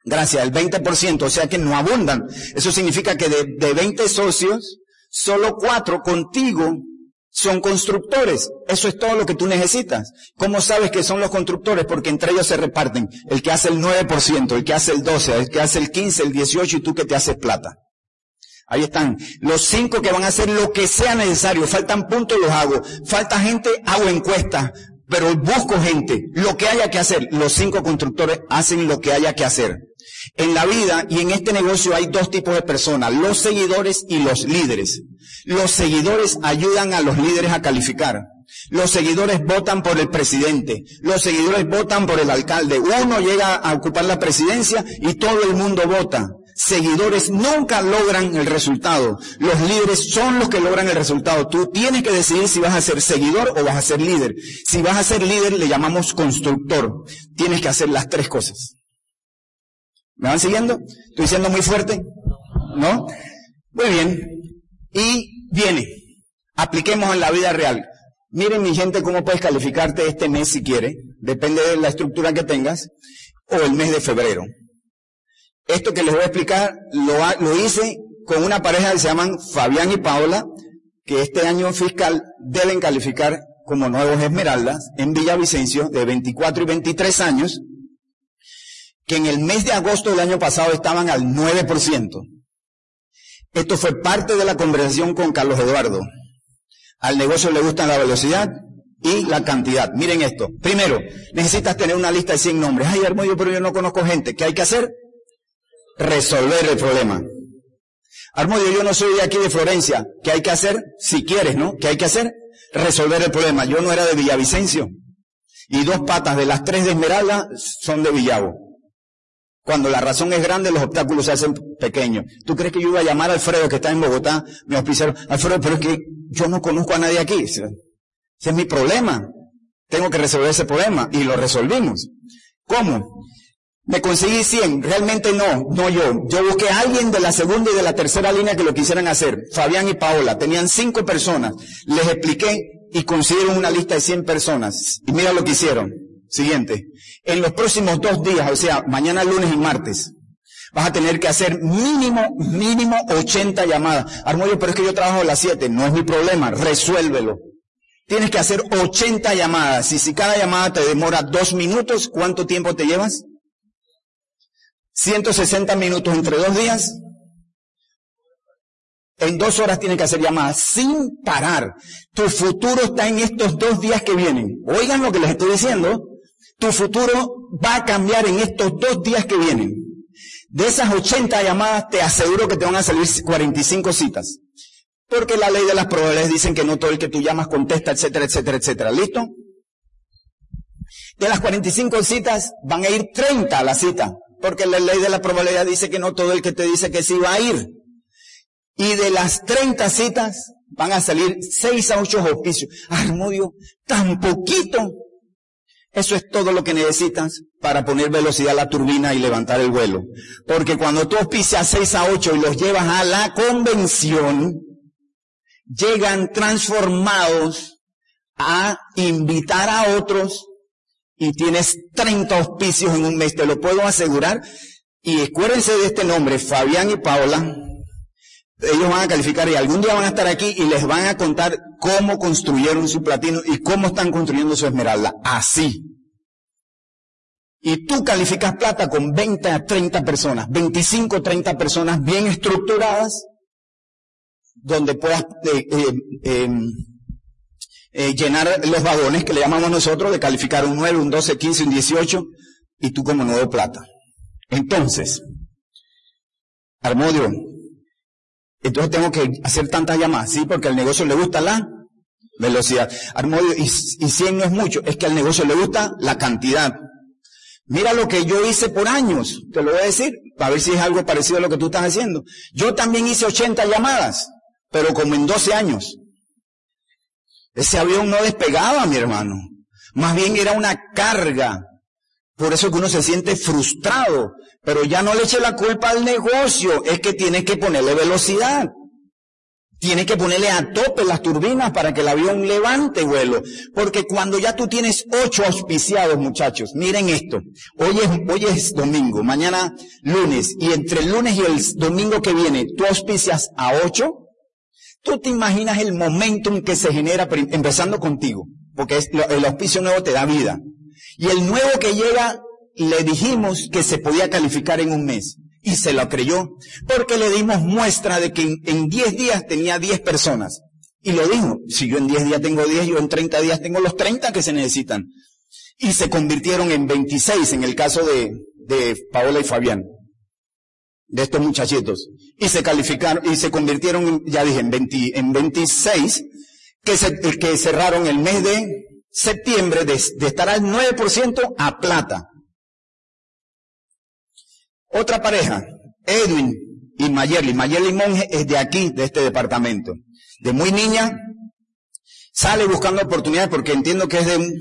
Gracias, el 20%, o sea que no abundan. Eso significa que de, de 20 socios, solo 4 contigo son constructores. Eso es todo lo que tú necesitas. ¿Cómo sabes que son los constructores? Porque entre ellos se reparten. El que hace el 9%, el que hace el 12%, el que hace el 15%, el 18% y tú que te haces plata. Ahí están. Los cinco que van a hacer lo que sea necesario. Faltan puntos, los hago. Falta gente, hago encuestas. Pero busco gente. Lo que haya que hacer. Los cinco constructores hacen lo que haya que hacer. En la vida y en este negocio hay dos tipos de personas. Los seguidores y los líderes. Los seguidores ayudan a los líderes a calificar. Los seguidores votan por el presidente. Los seguidores votan por el alcalde. Uno llega a ocupar la presidencia y todo el mundo vota seguidores nunca logran el resultado. Los líderes son los que logran el resultado. Tú tienes que decidir si vas a ser seguidor o vas a ser líder. Si vas a ser líder, le llamamos constructor. Tienes que hacer las tres cosas. ¿Me van siguiendo? ¿Estoy siendo muy fuerte? ¿No? Muy bien. Y viene, apliquemos en la vida real. Miren mi gente cómo puedes calificarte este mes si quiere, depende de la estructura que tengas, o el mes de febrero. Esto que les voy a explicar lo, lo hice con una pareja que se llaman Fabián y Paola, que este año fiscal deben calificar como nuevos esmeraldas en Villavicencio de 24 y 23 años, que en el mes de agosto del año pasado estaban al 9%. Esto fue parte de la conversación con Carlos Eduardo. Al negocio le gustan la velocidad y la cantidad. Miren esto. Primero, necesitas tener una lista de 100 nombres. Ay, Hermodio, pero yo no conozco gente. ¿Qué hay que hacer? Resolver el problema. Armodio, yo no soy de aquí de Florencia. ¿Qué hay que hacer? Si quieres, ¿no? ¿Qué hay que hacer? Resolver el problema. Yo no era de Villavicencio. Y dos patas de las tres de Esmeralda son de Villavo. Cuando la razón es grande, los obstáculos se hacen pequeños. ¿Tú crees que yo iba a llamar a Alfredo, que está en Bogotá, mi auspiciaron? Alfredo, pero es que yo no conozco a nadie aquí. Ese es mi problema. Tengo que resolver ese problema. Y lo resolvimos. ¿Cómo? Me conseguí 100, realmente no, no yo. Yo busqué a alguien de la segunda y de la tercera línea que lo quisieran hacer. Fabián y Paola, tenían cinco personas. Les expliqué y consiguieron una lista de 100 personas. Y mira lo que hicieron. Siguiente. En los próximos dos días, o sea, mañana, lunes y martes, vas a tener que hacer mínimo, mínimo 80 llamadas. Armoyo, pero es que yo trabajo a las 7. No es mi problema, resuélvelo. Tienes que hacer 80 llamadas. Y si cada llamada te demora dos minutos, ¿cuánto tiempo te llevas? 160 minutos entre dos días. En dos horas tiene que hacer llamadas sin parar. Tu futuro está en estos dos días que vienen. Oigan lo que les estoy diciendo. Tu futuro va a cambiar en estos dos días que vienen. De esas 80 llamadas te aseguro que te van a salir 45 citas. Porque la ley de las probabilidades dicen que no todo el que tú llamas contesta, etcétera, etcétera, etcétera. ¿Listo? De las 45 citas van a ir 30 a la cita. Porque la ley de la probabilidad dice que no todo el que te dice que sí va a ir. Y de las 30 citas van a salir 6 a 8 auspicios. Armudio, tan poquito. Eso es todo lo que necesitas para poner velocidad a la turbina y levantar el vuelo. Porque cuando tú auspicias 6 a 8 y los llevas a la convención, llegan transformados a invitar a otros y tienes 30 auspicios en un mes, te lo puedo asegurar. Y acuérdense de este nombre, Fabián y Paola. Ellos van a calificar y algún día van a estar aquí y les van a contar cómo construyeron su platino y cómo están construyendo su esmeralda. Así. Y tú calificas plata con 20 a 30 personas, 25 30 personas bien estructuradas, donde puedas eh, eh, em, eh, llenar los vagones que le llamamos nosotros de calificar un 9, un 12, 15, un 18 y tú como nuevo plata. Entonces, Armodio, entonces tengo que hacer tantas llamadas, sí, porque al negocio le gusta la velocidad. Armodio, y, y 100 no es mucho, es que al negocio le gusta la cantidad. Mira lo que yo hice por años, te lo voy a decir, para ver si es algo parecido a lo que tú estás haciendo. Yo también hice 80 llamadas, pero como en 12 años. Ese avión no despegaba, mi hermano. Más bien era una carga. Por eso que uno se siente frustrado. Pero ya no le eche la culpa al negocio. Es que tiene que ponerle velocidad. Tiene que ponerle a tope las turbinas para que el avión levante vuelo. Porque cuando ya tú tienes ocho auspiciados, muchachos, miren esto. Hoy es, hoy es domingo, mañana lunes. Y entre el lunes y el domingo que viene, tú auspicias a ocho. Tú te imaginas el momentum que se genera empezando contigo, porque el auspicio nuevo te da vida. Y el nuevo que llega, le dijimos que se podía calificar en un mes. Y se lo creyó, porque le dimos muestra de que en 10 días tenía 10 personas. Y lo dijo, si yo en 10 días tengo 10, yo en 30 días tengo los 30 que se necesitan. Y se convirtieron en 26 en el caso de, de Paola y Fabián de estos muchachitos y se calificaron y se convirtieron, ya dije, en, en 26 que, se, que cerraron el mes de septiembre de, estar al 9% a plata. Otra pareja, Edwin y Mayerly. Mayerly Monge es de aquí, de este departamento. De muy niña, sale buscando oportunidades porque entiendo que es de un,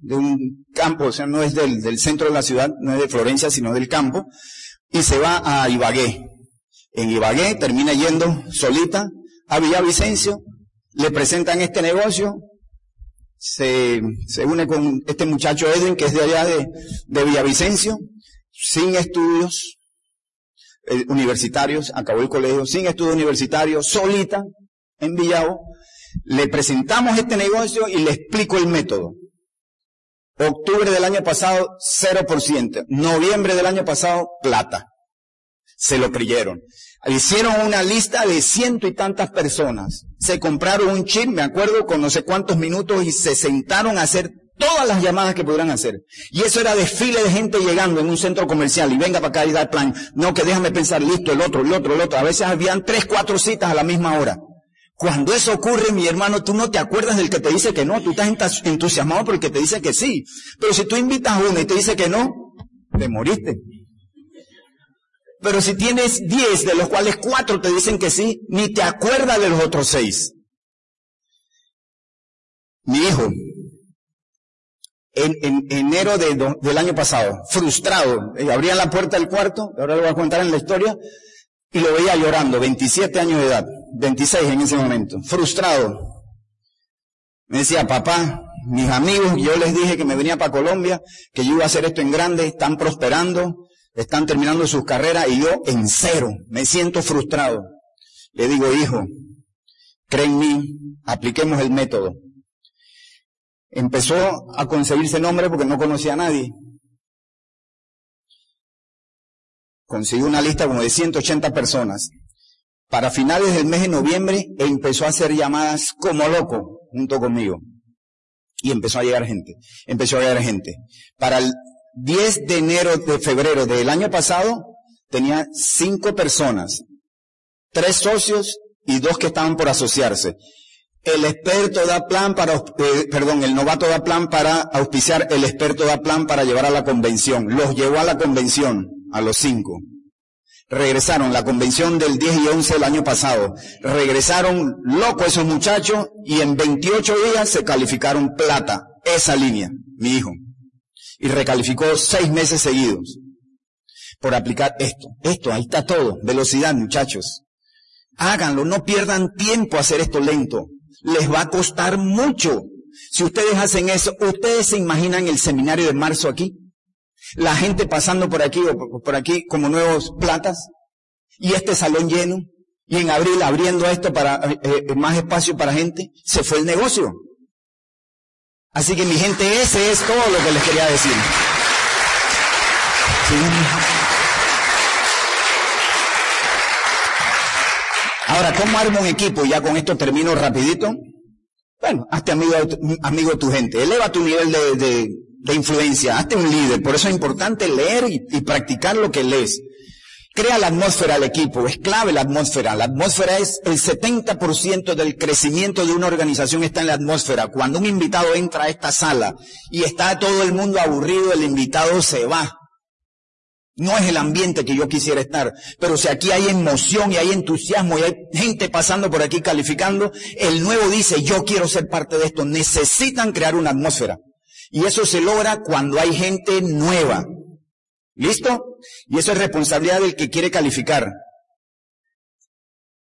de un campo, o sea, no es del, del centro de la ciudad, no es de Florencia, sino del campo y se va a Ibagué. En Ibagué termina yendo solita a Villavicencio, le presentan este negocio, se, se une con este muchacho Edwin, que es de allá de, de Villavicencio, sin estudios eh, universitarios, acabó el colegio, sin estudios universitarios, solita, en Villavo, le presentamos este negocio y le explico el método. Octubre del año pasado, 0%. Noviembre del año pasado, plata. Se lo creyeron. Hicieron una lista de ciento y tantas personas. Se compraron un chip, me acuerdo, con no sé cuántos minutos y se sentaron a hacer todas las llamadas que pudieran hacer. Y eso era desfile de gente llegando en un centro comercial y venga para acá y da plan. No, que déjame pensar, listo, el otro, el otro, el otro. A veces habían tres, cuatro citas a la misma hora. Cuando eso ocurre, mi hermano, tú no te acuerdas del que te dice que no, tú estás entusiasmado por el que te dice que sí. Pero si tú invitas a uno y te dice que no, te moriste. Pero si tienes diez, de los cuales cuatro te dicen que sí, ni te acuerdas de los otros seis. Mi hijo, en, enero del año pasado, frustrado, eh, abría la puerta del cuarto, ahora lo voy a contar en la historia, y lo veía llorando, 27 años de edad, 26 en ese momento, frustrado. Me decía, papá, mis amigos, yo les dije que me venía para Colombia, que yo iba a hacer esto en grande, están prosperando, están terminando sus carreras y yo en cero, me siento frustrado. Le digo, hijo, cree en mí, apliquemos el método. Empezó a concebirse nombre porque no conocía a nadie. consiguió una lista como de 180 personas. Para finales del mes de noviembre empezó a hacer llamadas como loco junto conmigo. Y empezó a llegar gente. Empezó a llegar gente. Para el 10 de enero de febrero del año pasado tenía cinco personas, tres socios y dos que estaban por asociarse. El experto da plan para, eh, perdón, el novato da plan para auspiciar, el experto da plan para llevar a la convención. Los llevó a la convención a los cinco. Regresaron la convención del 10 y 11 del año pasado. Regresaron locos esos muchachos y en 28 días se calificaron plata. Esa línea, mi hijo. Y recalificó seis meses seguidos por aplicar esto. Esto, ahí está todo. Velocidad, muchachos. Háganlo, no pierdan tiempo a hacer esto lento. Les va a costar mucho. Si ustedes hacen eso, ¿ustedes se imaginan el seminario de marzo aquí? La gente pasando por aquí o por aquí como nuevos platas y este salón lleno y en abril abriendo esto para eh, eh, más espacio para gente, se fue el negocio. Así que mi gente, ese es todo lo que les quería decir. Ahora, ¿cómo armo un equipo? Ya con esto termino rapidito. Bueno, hazte amigo, amigo tu gente. Eleva tu nivel de influencia, hazte un líder. Por eso es importante leer y, practicar lo que lees. Crea la atmósfera al equipo, es clave la atmósfera. La atmósfera es el 70% del crecimiento de una organización está en la atmósfera. Cuando un invitado entra a esta sala y está todo el mundo aburrido, el invitado se va. No es el ambiente que yo quisiera estar, pero si aquí hay emoción y hay entusiasmo y hay gente pasando por aquí calificando, el nuevo dice, yo quiero ser parte de esto. Necesitan crear una atmósfera. Y eso se logra cuando hay gente nueva. ¿Listo? Y eso es responsabilidad del que quiere calificar.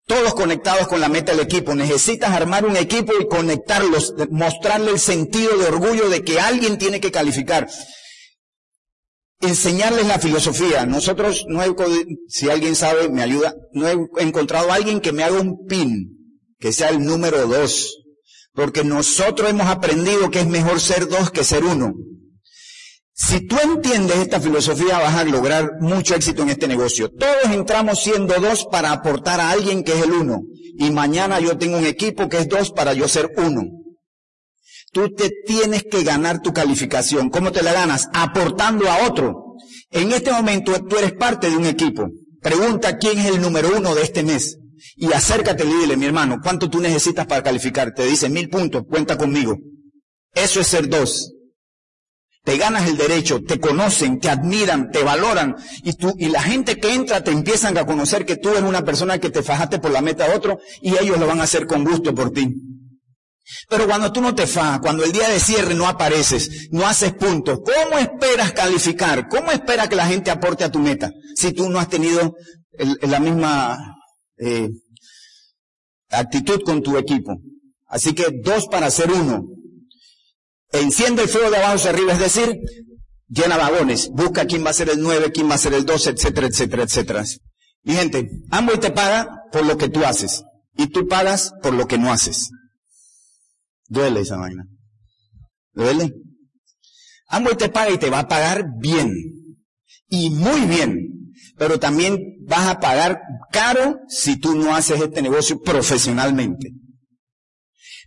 Todos conectados con la meta del equipo. Necesitas armar un equipo y conectarlos, mostrarle el sentido de orgullo de que alguien tiene que calificar. Enseñarles la filosofía. Nosotros no he, si alguien sabe, me ayuda, no he encontrado a alguien que me haga un pin, que sea el número dos. Porque nosotros hemos aprendido que es mejor ser dos que ser uno. Si tú entiendes esta filosofía vas a lograr mucho éxito en este negocio. Todos entramos siendo dos para aportar a alguien que es el uno. Y mañana yo tengo un equipo que es dos para yo ser uno. Tú te tienes que ganar tu calificación. ¿Cómo te la ganas? Aportando a otro. En este momento tú eres parte de un equipo. Pregunta quién es el número uno de este mes y acércate y dile, mi hermano, ¿cuánto tú necesitas para calificar? Te dice mil puntos, cuenta conmigo. Eso es ser dos. Te ganas el derecho, te conocen, te admiran, te valoran y tú y la gente que entra te empiezan a conocer que tú eres una persona que te fajaste por la meta de otro y ellos lo van a hacer con gusto por ti. Pero cuando tú no te fajas, cuando el día de cierre no apareces, no haces puntos, ¿cómo esperas calificar? ¿Cómo esperas que la gente aporte a tu meta si tú no has tenido la misma eh, actitud con tu equipo. Así que dos para hacer uno. Enciende el fuego de abajo hacia arriba, es decir, llena vagones, busca quién va a ser el 9, quién va a ser el 12, etcétera, etcétera, etcétera. Mi gente, Amway te paga por lo que tú haces y tú pagas por lo que no haces. Duele esa vaina. ¿Duele? Amway te paga y te va a pagar bien. Y muy bien. Pero también vas a pagar caro si tú no haces este negocio profesionalmente.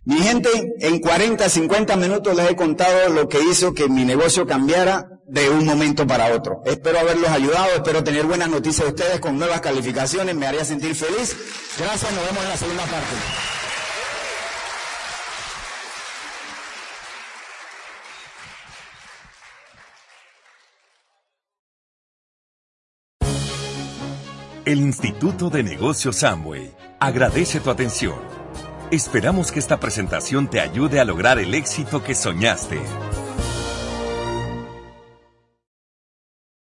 Mi gente, en 40, 50 minutos les he contado lo que hizo que mi negocio cambiara de un momento para otro. Espero haberlos ayudado, espero tener buenas noticias de ustedes con nuevas calificaciones, me haría sentir feliz. Gracias, nos vemos en la segunda parte.
El Instituto de Negocios Amway agradece tu atención. Esperamos que esta presentación te ayude a lograr el éxito que soñaste.